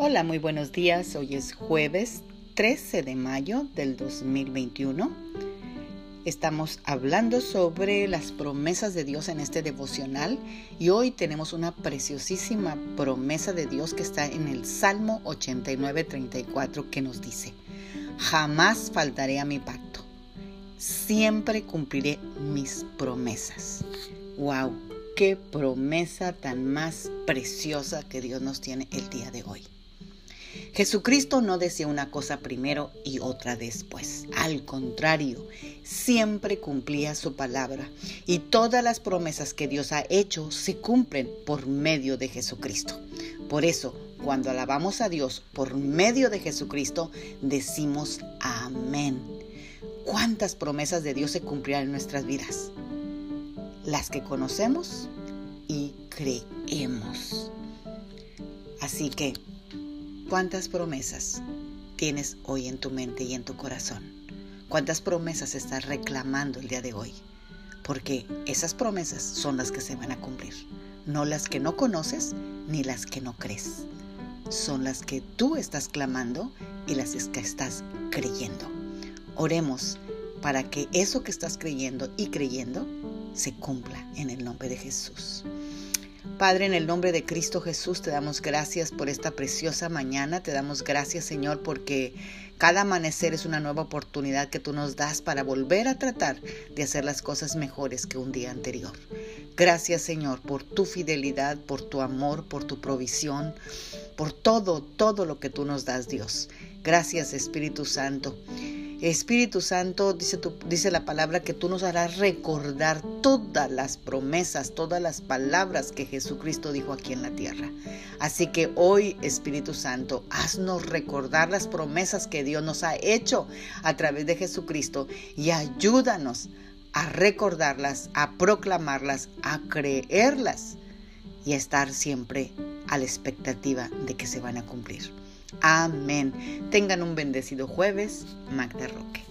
Hola, muy buenos días. Hoy es jueves 13 de mayo del 2021. Estamos hablando sobre las promesas de Dios en este devocional y hoy tenemos una preciosísima promesa de Dios que está en el Salmo 89:34 que nos dice, jamás faltaré a mi pacto, siempre cumpliré mis promesas. ¡Wow! ¡Qué promesa tan más preciosa que Dios nos tiene el día de hoy! Jesucristo no decía una cosa primero y otra después. Al contrario, siempre cumplía su palabra y todas las promesas que Dios ha hecho se cumplen por medio de Jesucristo. Por eso, cuando alabamos a Dios por medio de Jesucristo, decimos amén. ¿Cuántas promesas de Dios se cumplirán en nuestras vidas? Las que conocemos y creemos. Así que ¿Cuántas promesas tienes hoy en tu mente y en tu corazón? ¿Cuántas promesas estás reclamando el día de hoy? Porque esas promesas son las que se van a cumplir, no las que no conoces ni las que no crees. Son las que tú estás clamando y las que estás creyendo. Oremos para que eso que estás creyendo y creyendo se cumpla en el nombre de Jesús. Padre, en el nombre de Cristo Jesús, te damos gracias por esta preciosa mañana. Te damos gracias, Señor, porque cada amanecer es una nueva oportunidad que tú nos das para volver a tratar de hacer las cosas mejores que un día anterior. Gracias, Señor, por tu fidelidad, por tu amor, por tu provisión, por todo, todo lo que tú nos das, Dios. Gracias, Espíritu Santo. Espíritu Santo, dice, dice la palabra que tú nos harás recordar todas las promesas, todas las palabras que Jesucristo dijo aquí en la tierra. Así que hoy, Espíritu Santo, haznos recordar las promesas que Dios nos ha hecho a través de Jesucristo y ayúdanos a recordarlas, a proclamarlas, a creerlas y a estar siempre a la expectativa de que se van a cumplir. Amén. Tengan un bendecido jueves. Magda Roque.